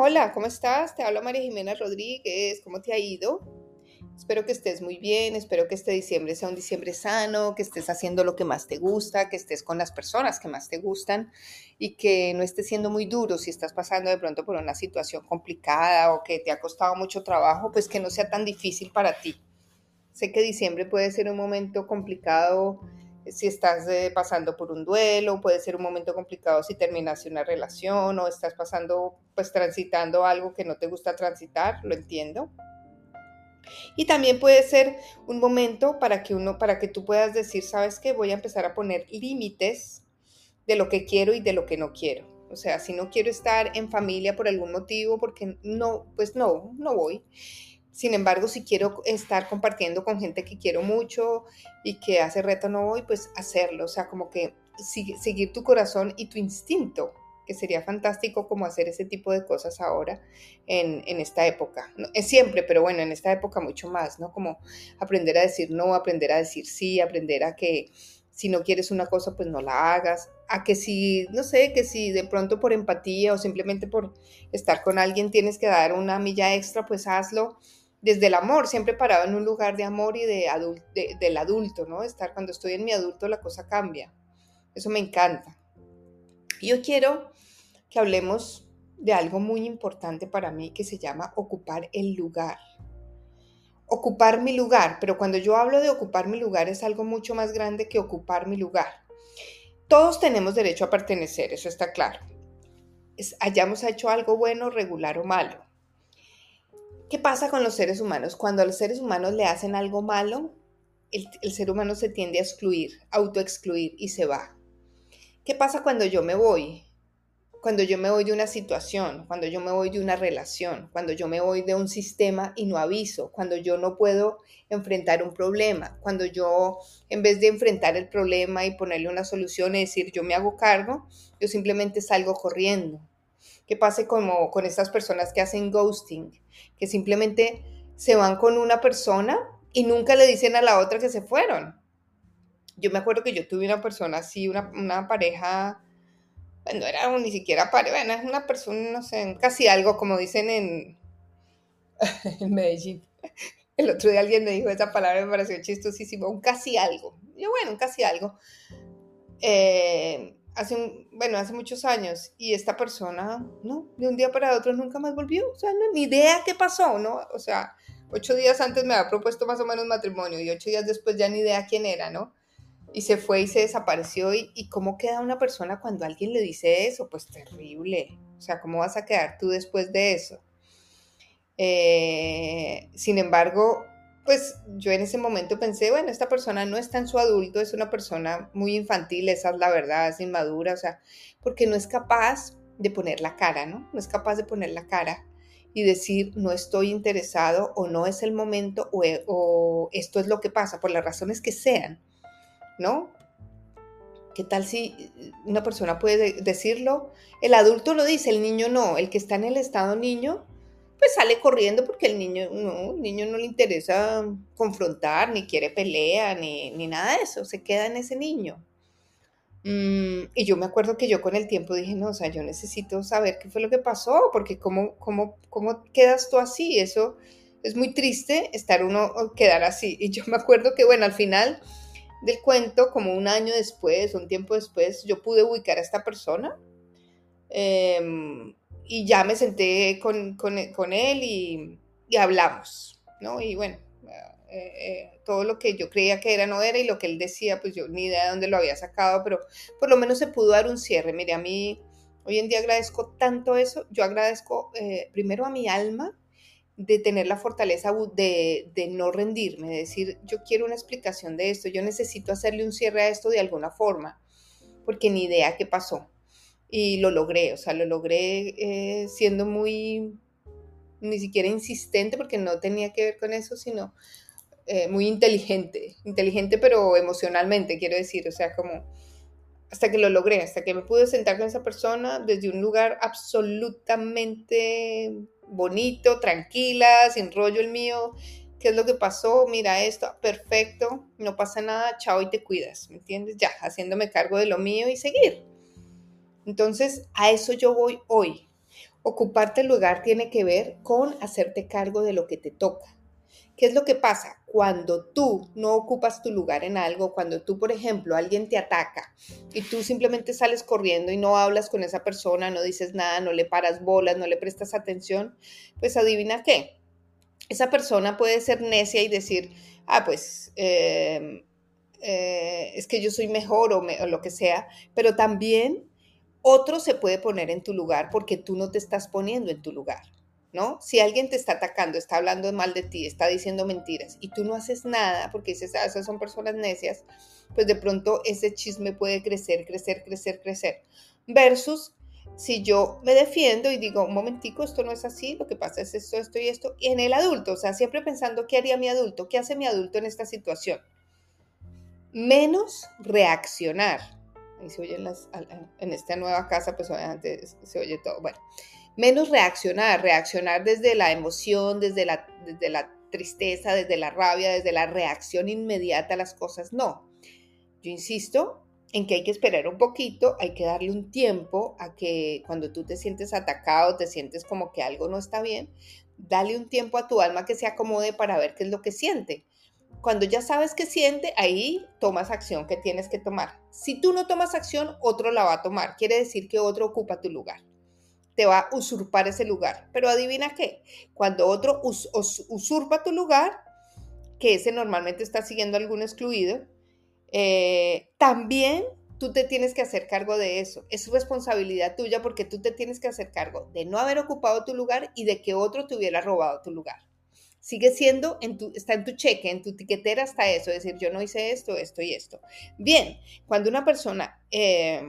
Hola, ¿cómo estás? Te habla María Jimena Rodríguez. ¿Cómo te ha ido? Espero que estés muy bien, espero que este diciembre sea un diciembre sano, que estés haciendo lo que más te gusta, que estés con las personas que más te gustan y que no estés siendo muy duro si estás pasando de pronto por una situación complicada o que te ha costado mucho trabajo, pues que no sea tan difícil para ti. Sé que diciembre puede ser un momento complicado si estás eh, pasando por un duelo, puede ser un momento complicado si terminaste una relación o estás pasando, pues transitando algo que no te gusta transitar, lo entiendo. Y también puede ser un momento para que uno, para que tú puedas decir, sabes que voy a empezar a poner límites de lo que quiero y de lo que no quiero. O sea, si no quiero estar en familia por algún motivo, porque no, pues no, no voy. Sin embargo, si quiero estar compartiendo con gente que quiero mucho y que hace reto no voy, pues hacerlo. O sea, como que seguir tu corazón y tu instinto que sería fantástico como hacer ese tipo de cosas ahora en, esta época. es siempre, pero bueno, en esta época mucho más, ¿no? Como aprender a decir no, aprender a decir sí, aprender a que si no quieres una cosa, pues no la hagas, a que si, no sé, que si de pronto por empatía o simplemente por estar con alguien tienes que dar una milla extra, pues hazlo desde el amor, siempre parado en un lugar de amor y de, del adulto, ¿no? Estar cuando estoy en mi adulto la cosa cambia. Eso me encanta. Yo quiero que hablemos de algo muy importante para mí que se llama ocupar el lugar. Ocupar mi lugar, pero cuando yo hablo de ocupar mi lugar es algo mucho más grande que ocupar mi lugar. Todos tenemos derecho a pertenecer, eso está claro. hayamos hecho algo bueno, regular o malo. ¿Qué pasa con los seres humanos? Cuando a los seres humanos le hacen algo malo, el, ser humano se tiende a excluir, autoexcluir y se va. ¿Qué pasa cuando yo me voy? cuando yo me voy de una situación, cuando yo me voy de una relación, cuando yo me voy de un sistema y no aviso, cuando yo no puedo enfrentar un problema, cuando yo en vez de enfrentar el problema y ponerle una solución y decir yo me hago cargo, yo simplemente salgo corriendo. ¿Qué pase como con estas personas que hacen ghosting, que simplemente se van con una persona y nunca le dicen a la otra que se fueron? Yo me acuerdo que yo tuve una persona así, una, una pareja no era ni siquiera pare, bueno, es una persona, no sé, casi algo, como dicen en, en Medellín. El otro día alguien me dijo esa palabra, me pareció chistosísimo, un casi algo. Yo, bueno, un casi algo. Eh, hace, bueno, hace muchos años, y esta persona, no, de un día para otro nunca más volvió, o sea, no, ni idea qué pasó, ¿no? O sea, ocho días antes me había propuesto más o menos matrimonio, y ocho días después ya ni idea quién era, ¿no? y se fue y se desapareció. Y, cómo queda una persona cuando alguien le dice eso? Pues terrible. O sea, ¿cómo vas a quedar tú después de eso? Eh, sin embargo, pues yo en ese momento pensé, bueno, esta persona no está en su adulto, es una persona muy infantil, esa es la verdad, es inmadura, o sea, porque no es capaz de poner la cara, ¿no? No es capaz de poner la cara y decir no estoy interesado o no es el momento o, o esto es lo que pasa, por las razones que sean. ¿no? ¿Qué tal si una persona puede decirlo? El adulto lo dice, el niño no, el que está en el estado niño, pues sale corriendo porque el niño no, el niño no le interesa confrontar, ni quiere pelea, ni, nada de eso, se queda en ese niño. Mm, y yo me acuerdo que yo con el tiempo dije, no, o sea, yo necesito saber qué fue lo que pasó, porque cómo, cómo, cómo quedas tú así, eso es muy triste estar uno, quedar así. Y yo me acuerdo que, bueno, al final del cuento, como un año después, un tiempo después, yo pude ubicar a esta persona em, y ya me senté con, él y, hablamos, ¿no? Y bueno, eh, eh, todo lo que yo creía que era no era y lo que él decía, pues yo ni idea de dónde lo había sacado, pero por lo menos se pudo dar un cierre. Mire, a mí hoy en día agradezco tanto eso, yo agradezco eh, primero a mi alma, de tener la fortaleza de, de, no rendirme, de decir, yo quiero una explicación de esto, yo necesito hacerle un cierre a esto de alguna forma, porque ni idea qué pasó. Y lo logré, o sea, lo logré eh, siendo muy, ni siquiera insistente, porque no tenía que ver con eso, sino eh, muy inteligente, inteligente pero emocionalmente, quiero decir, o sea, como hasta que lo logré, hasta que me pude sentar con esa persona desde un lugar absolutamente bonito, tranquila, sin rollo el mío. ¿Qué es lo que pasó? Mira esto, perfecto, no pasa nada, chao y te cuidas, ¿me entiendes? Ya, haciéndome cargo de lo mío y seguir. Entonces, a eso yo voy hoy. Ocuparte el lugar tiene que ver con hacerte cargo de lo que te toca. ¿Qué es lo que pasa? Cuando tú no ocupas tu lugar en algo, cuando tú, por ejemplo, alguien te ataca y tú simplemente sales corriendo y no hablas con esa persona, no dices nada, no le paras bolas, no le prestas atención, pues adivina qué. Esa persona puede ser necia y decir, ah, pues em, eh, es que yo soy mejor o lo que sea, pero también otro se puede poner en tu lugar porque tú no te estás poniendo en tu lugar. ¿no? Si alguien te está atacando, está hablando mal de ti, está diciendo mentiras y tú no haces nada porque dices, ah, esas son personas necias, pues de pronto ese chisme puede crecer, crecer, crecer, crecer. Versus si yo me defiendo y digo, un momentico, esto no es así, lo que pasa es esto, esto y esto, y en el adulto, o sea, siempre pensando, ¿qué haría mi adulto? ¿Qué hace mi adulto en esta situación? Menos reaccionar. Ahí se oye en, en esta nueva casa, pues obviamente se oye todo. Bueno, menos reaccionar, reaccionar desde la emoción, desde la, desde la tristeza, desde la rabia, desde la reacción inmediata a las cosas. No, yo insisto en que hay que esperar un poquito, hay que darle un tiempo a que cuando tú te sientes atacado, te sientes como que algo no está bien, dale un tiempo a tu alma que se acomode para ver qué es lo que siente. Cuando ya sabes qué siente, ahí tomas acción que tienes que tomar. Si tú no tomas acción, otro la va a tomar. Quiere decir que otro ocupa tu lugar te va a usurpar ese lugar. Pero adivina qué, cuando otro usurpa tu lugar, que ese normalmente está siguiendo algún excluido, eh, también tú te tienes que hacer cargo de eso. Es responsabilidad tuya porque tú te tienes que hacer cargo de no haber ocupado tu lugar y de que otro te hubiera robado tu lugar. Sigue siendo, en tu, está en tu cheque, en tu tiquetera está eso, decir, yo no hice esto, esto y esto. Bien, cuando una persona... Eh,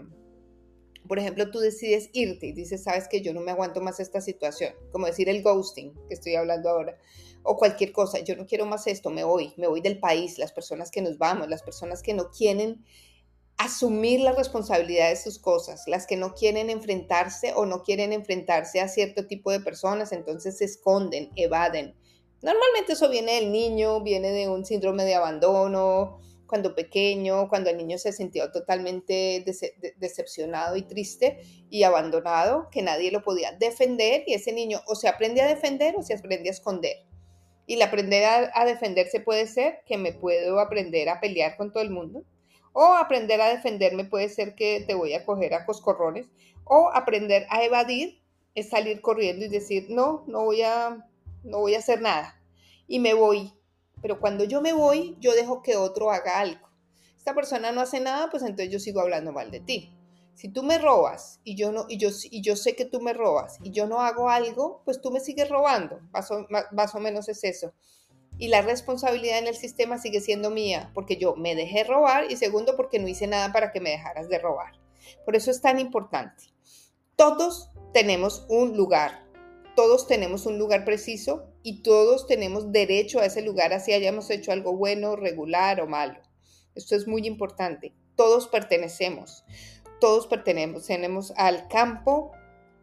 por ejemplo, tú decides irte y dices, sabes que yo no me aguanto más esta situación, como decir el ghosting que estoy hablando ahora, o cualquier cosa, yo no quiero más esto, me voy, me voy del país, las personas que nos vamos, las personas que no quieren asumir la responsabilidad de sus cosas, las que no quieren enfrentarse o no quieren enfrentarse a cierto tipo de personas, entonces se esconden, evaden. Normalmente eso viene del niño, viene de un síndrome de abandono, cuando pequeño, cuando el niño se sintió totalmente decepcionado y triste y abandonado, que nadie lo podía defender y ese niño o se aprende a defender o se aprende a esconder. Y el aprender a, a defenderse puede ser que me puedo aprender a pelear con todo el mundo, o aprender a defenderme puede ser que te voy a coger a coscorrones, o aprender a evadir es salir corriendo y decir, no, no voy a, no voy a hacer nada. Y me voy pero cuando yo me voy, yo dejo que otro haga algo. Esta persona no hace nada, pues entonces yo sigo hablando mal de ti. Si tú me robas y yo, no, y yo, y yo sé que tú me robas y yo no hago algo, pues tú me sigues robando. Más o, más o menos es eso. Y la responsabilidad en el sistema sigue siendo mía, porque yo me dejé robar y segundo, porque no hice nada para que me dejaras de robar. Por eso es tan importante. Todos tenemos un lugar, todos tenemos un lugar preciso y todos tenemos derecho a ese lugar, así hayamos hecho algo bueno, regular o malo. Esto es muy importante. Todos pertenecemos, todos pertenecemos al campo,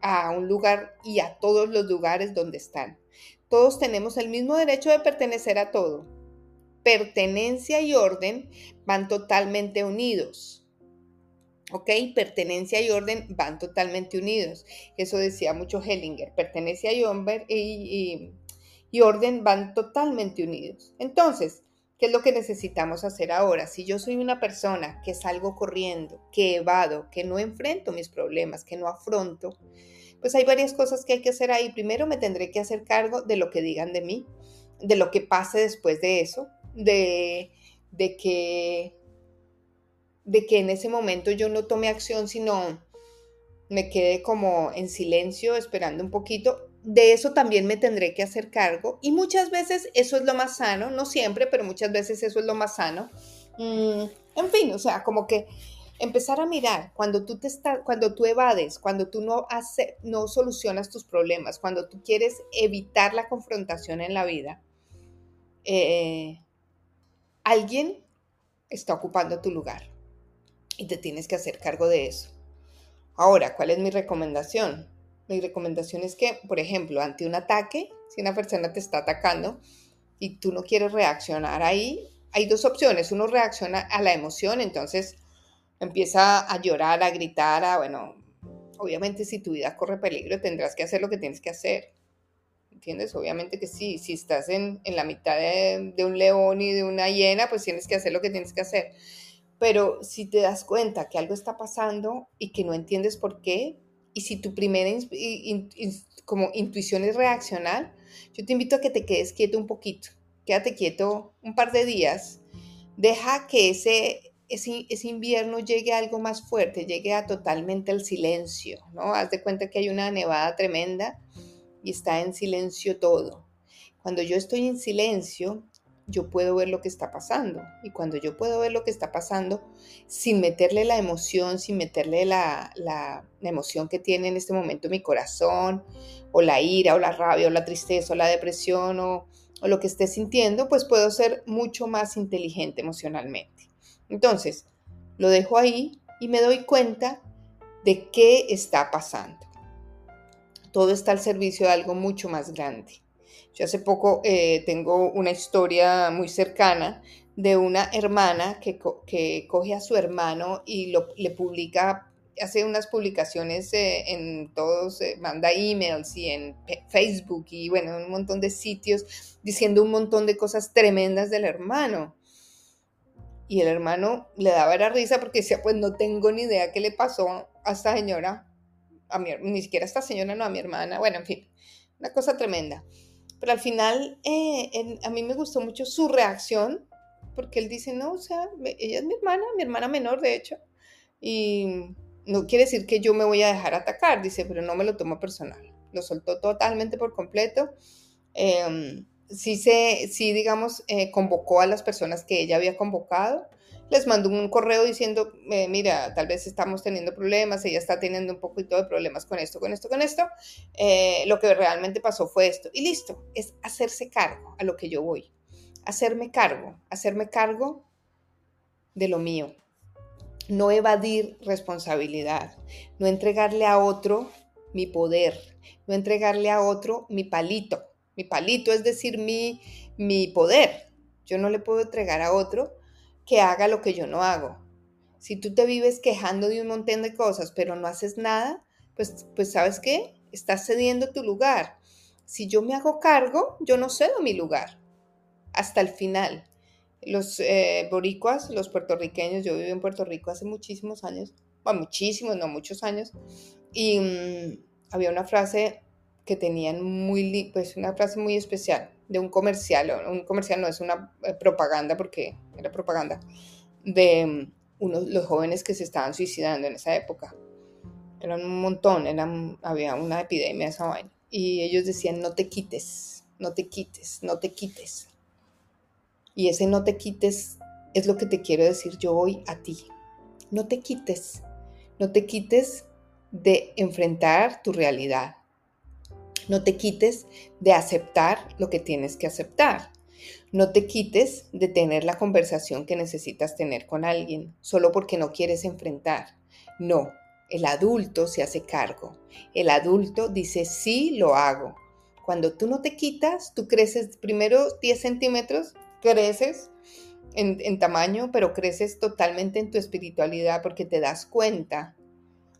a un lugar y a todos los lugares donde están. Todos tenemos el mismo derecho de pertenecer a todo. Pertenencia y orden van totalmente unidos. ¿Ok? Pertenencia y orden van totalmente unidos. Eso decía mucho Hellinger. Pertenencia y, y, y orden van totalmente unidos. Entonces, ¿Qué es lo que necesitamos hacer ahora? Si yo soy una persona que salgo corriendo, que evado, que no enfrento mis problemas, que no afronto, pues hay varias cosas que hay que hacer ahí. Primero me tendré que hacer cargo de lo que digan de mí, de lo que pase después de eso, de, de que de que en ese momento yo no tome acción, sino me quede como en silencio esperando un poquito de eso también me tendré que hacer cargo y muchas veces eso es lo más sano, no siempre, pero muchas veces eso es lo más sano. Mm, en fin, o sea, como que empezar a mirar cuando tú te estás, cuando tú evades, cuando tú no hace, no solucionas tus problemas, cuando tú quieres evitar la confrontación en la vida, eh, alguien está ocupando tu lugar y te tienes que hacer cargo de eso. Ahora, ¿cuál es mi recomendación? Mi recomendación es que, por ejemplo, ante un ataque, si una persona te está atacando y tú no quieres reaccionar ahí, hay dos opciones. Uno reacciona a la emoción, entonces empieza a llorar, a gritar, a, bueno, obviamente si tu vida corre peligro tendrás que hacer lo que tienes que hacer. ¿Entiendes? Obviamente que sí, si estás en, la mitad de, un león y de una hiena, pues tienes que hacer lo que tienes que hacer. Pero si te das cuenta que algo está pasando y que no entiendes por qué, y si tu primera como intuición es reaccionar, yo te invito a que te quedes quieto un poquito. Quédate quieto un par de días. Deja que ese, ese, ese invierno llegue a algo más fuerte, llegue a totalmente al silencio, ¿no? Haz de cuenta que hay una nevada tremenda y está en silencio todo. Cuando yo estoy en silencio, yo puedo ver lo que está pasando. Y cuando yo puedo ver lo que está pasando, sin meterle la emoción, sin meterle la, emoción que tiene en este momento mi corazón, o la ira, o la rabia, o la tristeza, o la depresión, o, o lo que esté sintiendo, pues puedo ser mucho más inteligente emocionalmente. Entonces, lo dejo ahí y me doy cuenta de qué está pasando. Todo está al servicio de algo mucho más grande. Yo hace poco eh, tengo una historia muy cercana de una hermana que, que coge a su hermano y lo, le publica, hace unas publicaciones eh, en todos, eh, manda emails y en Facebook y bueno, un montón de sitios diciendo un montón de cosas tremendas del hermano. Y el hermano le daba la risa porque decía, pues no tengo ni idea qué le pasó a esta señora, a mi, ni siquiera a esta señora, no a mi hermana, bueno, en fin, una cosa tremenda. Pero al final, eh, a mí me gustó mucho su reacción, porque él dice, no, o sea, ella es mi hermana, mi hermana menor, de hecho, y no quiere decir que yo me voy a dejar atacar, dice, pero no me lo tomo personal. Lo soltó totalmente por completo. Em, sí, se, sí, digamos, eh, convocó a las personas que ella había convocado les mandó un correo diciendo, eh, mira, tal vez estamos teniendo problemas, ella está teniendo un poquito de problemas con esto, con esto, con esto. Eh, lo que realmente pasó fue esto. Y listo, es hacerse cargo a lo que yo voy. Hacerme cargo, hacerme cargo de lo mío. No evadir responsabilidad, no entregarle a otro mi poder, no entregarle a otro mi palito. Mi palito es decir, mi, mi poder. Yo no le puedo entregar a otro que haga lo que yo no hago. Si tú te vives quejando de un montón de cosas, pero no haces nada, pues, pues sabes qué, estás cediendo tu lugar. Si yo me hago cargo, yo no cedo mi lugar hasta el final. Los eh, boricuas, los puertorriqueños, yo viví en Puerto Rico hace muchísimos años, bueno, muchísimos, no muchos años, y mm, había una frase que tenían muy, pues una frase muy especial de un comercial, un comercial no es una eh, propaganda porque era propaganda, de mm, unos, los jóvenes que se estaban suicidando en esa época. Eran un montón, eran, había una epidemia esa vaina. Y ellos decían, no te quites, no te quites, no te quites. Y ese no te quites es lo que te quiero decir yo hoy a ti. No te quites, no te quites de enfrentar tu realidad. No te quites de aceptar lo que tienes que aceptar. No te quites de tener la conversación que necesitas tener con alguien solo porque no quieres enfrentar. No, el adulto se hace cargo. El adulto dice, sí, lo hago. Cuando tú no te quitas, tú creces primero 10 centímetros, creces en, en, tamaño, pero creces totalmente en tu espiritualidad porque te das cuenta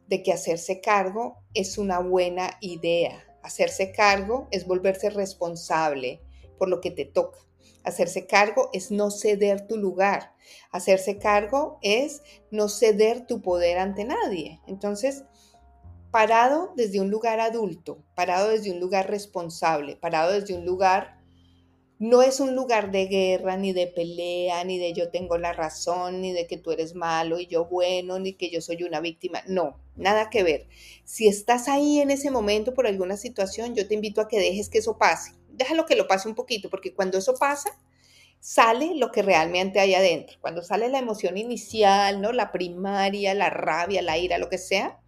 de que hacerse cargo es una buena idea. Hacerse cargo es volverse responsable por lo que te toca. Hacerse cargo es no ceder tu lugar. Hacerse cargo es no ceder tu poder ante nadie. Entonces, parado desde un lugar adulto, parado desde un lugar responsable, parado desde un lugar, no es un lugar de guerra, ni de pelea, ni de yo tengo la razón, ni de que tú eres malo y yo bueno, ni que yo soy una víctima. No, nada que ver. Si estás ahí en ese momento por alguna situación, yo te invito a que dejes que eso pase. Déjalo que lo pase un poquito, porque cuando eso pasa, sale lo que realmente hay adentro. Cuando sale la emoción inicial, ¿no? La primaria, la rabia, la ira, lo que sea,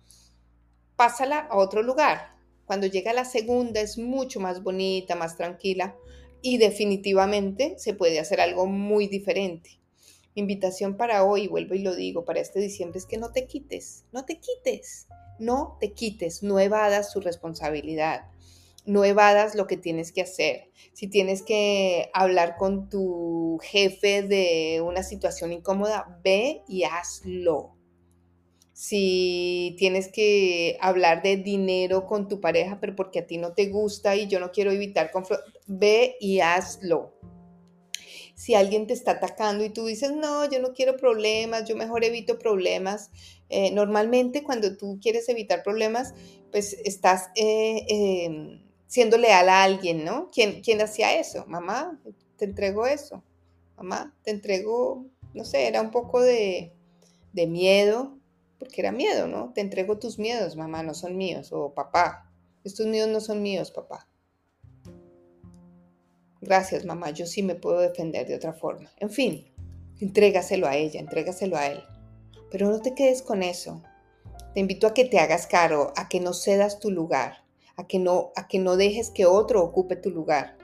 pásala a otro lugar. Cuando llega la segunda es mucho más bonita, más tranquila y definitivamente se puede hacer algo muy diferente. Invitación para hoy, vuelvo y lo digo, para este diciembre es que no te quites, no te quites, no te quites, no evadas su responsabilidad, no evadas lo que tienes que hacer. Si tienes que hablar con tu jefe de una situación incómoda, ve y hazlo si tienes que hablar de dinero con tu pareja, pero porque a ti no te gusta y yo no quiero evitar conflicto, ve y hazlo. Si alguien te está atacando y tú dices, no, yo no quiero problemas, yo mejor evito problemas. Eh, normalmente cuando tú quieres evitar problemas, pues estás eh, em, siendo leal a alguien, ¿no? ¿Quién, ¿Quién hacía eso? Mamá, te entrego eso. Mamá, te entrego, no sé, era un poco de, de miedo, porque era miedo, ¿no? Te entrego tus miedos, mamá, no son míos, o papá, estos miedos no son míos, papá. Gracias, mamá, yo sí me puedo defender de otra forma. En fin, entrégaselo a ella, entrégaselo a él. Pero no te quedes con eso. Te invito a que te hagas caro, a que no cedas tu lugar, a que no, a que no dejes que otro ocupe tu lugar.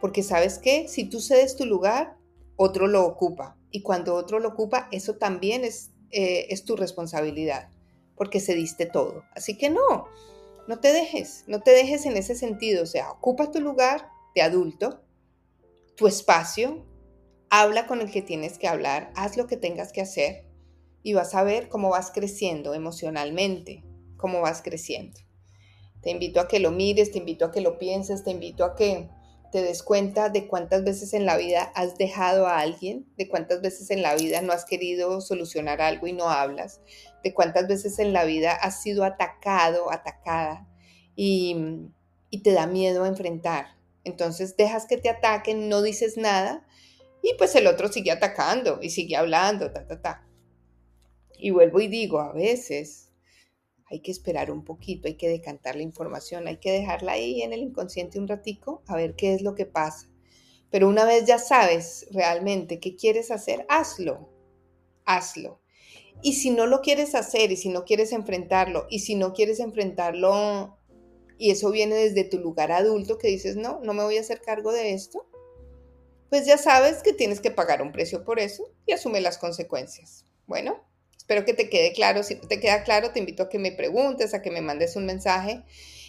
Porque sabes qué, si tú cedes tu lugar, otro lo ocupa. Y cuando otro lo ocupa, eso también es eh, es tu responsabilidad, porque cediste todo. Así que no, no te dejes, no te dejes en ese sentido. O sea, ocupa tu lugar de adulto, tu espacio, habla con el que tienes que hablar, haz lo que tengas que hacer y vas a ver cómo vas creciendo emocionalmente, cómo vas creciendo. Te invito a que lo mires, te invito a que lo pienses, te invito a que te des cuenta de cuántas veces en la vida has dejado a alguien, de cuántas veces en la vida no has querido solucionar algo y no hablas, de cuántas veces en la vida has sido atacado, atacada y, te da miedo enfrentar. Entonces dejas que te ataquen, no dices nada y pues el otro sigue atacando y sigue hablando, ta, ta, ta. Y vuelvo y digo, a veces hay que esperar un poquito, hay que decantar la información, hay que dejarla ahí en el inconsciente un ratico a ver qué es lo que pasa. Pero una vez ya sabes realmente qué quieres hacer, hazlo, hazlo. Y si no lo quieres hacer y si no quieres enfrentarlo y si no quieres enfrentarlo y eso viene desde tu lugar adulto que dices, no, no me voy a hacer cargo de esto, pues ya sabes que tienes que pagar un precio por eso y asume las consecuencias. Bueno, Espero que te quede claro. Si no te queda claro, te invito a que me preguntes, a que me mandes un mensaje.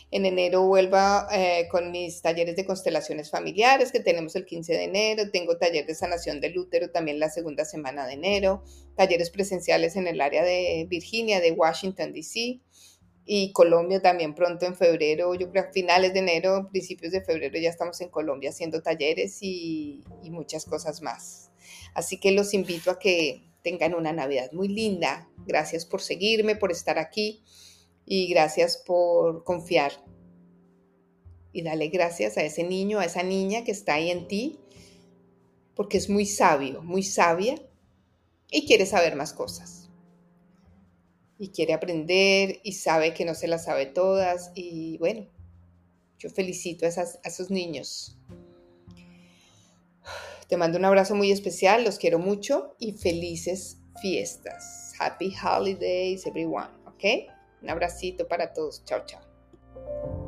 En enero vuelva eh, con mis talleres de constelaciones familiares que tenemos el 15 de enero. Tengo taller de sanación del útero también la segunda semana de enero. Talleres presenciales en el área de Virginia, de Washington, D.C. Y Colombia también pronto en febrero, yo creo a finales de enero, principios de febrero ya estamos en Colombia haciendo talleres y muchas cosas más. Así que los invito a que tengan una Navidad muy linda. Gracias por seguirme, por estar aquí y gracias por confiar. Y dale gracias a ese niño, a esa niña que está ahí en ti, porque es muy sabio, muy sabia y quiere saber más cosas. Y quiere aprender y sabe que no se las sabe todas. Y bueno, yo felicito a, esos niños. Te mando un abrazo muy especial, los quiero mucho y felices fiestas. Happy holidays, everyone, ¿ok? Un abracito para todos. Chao, chao.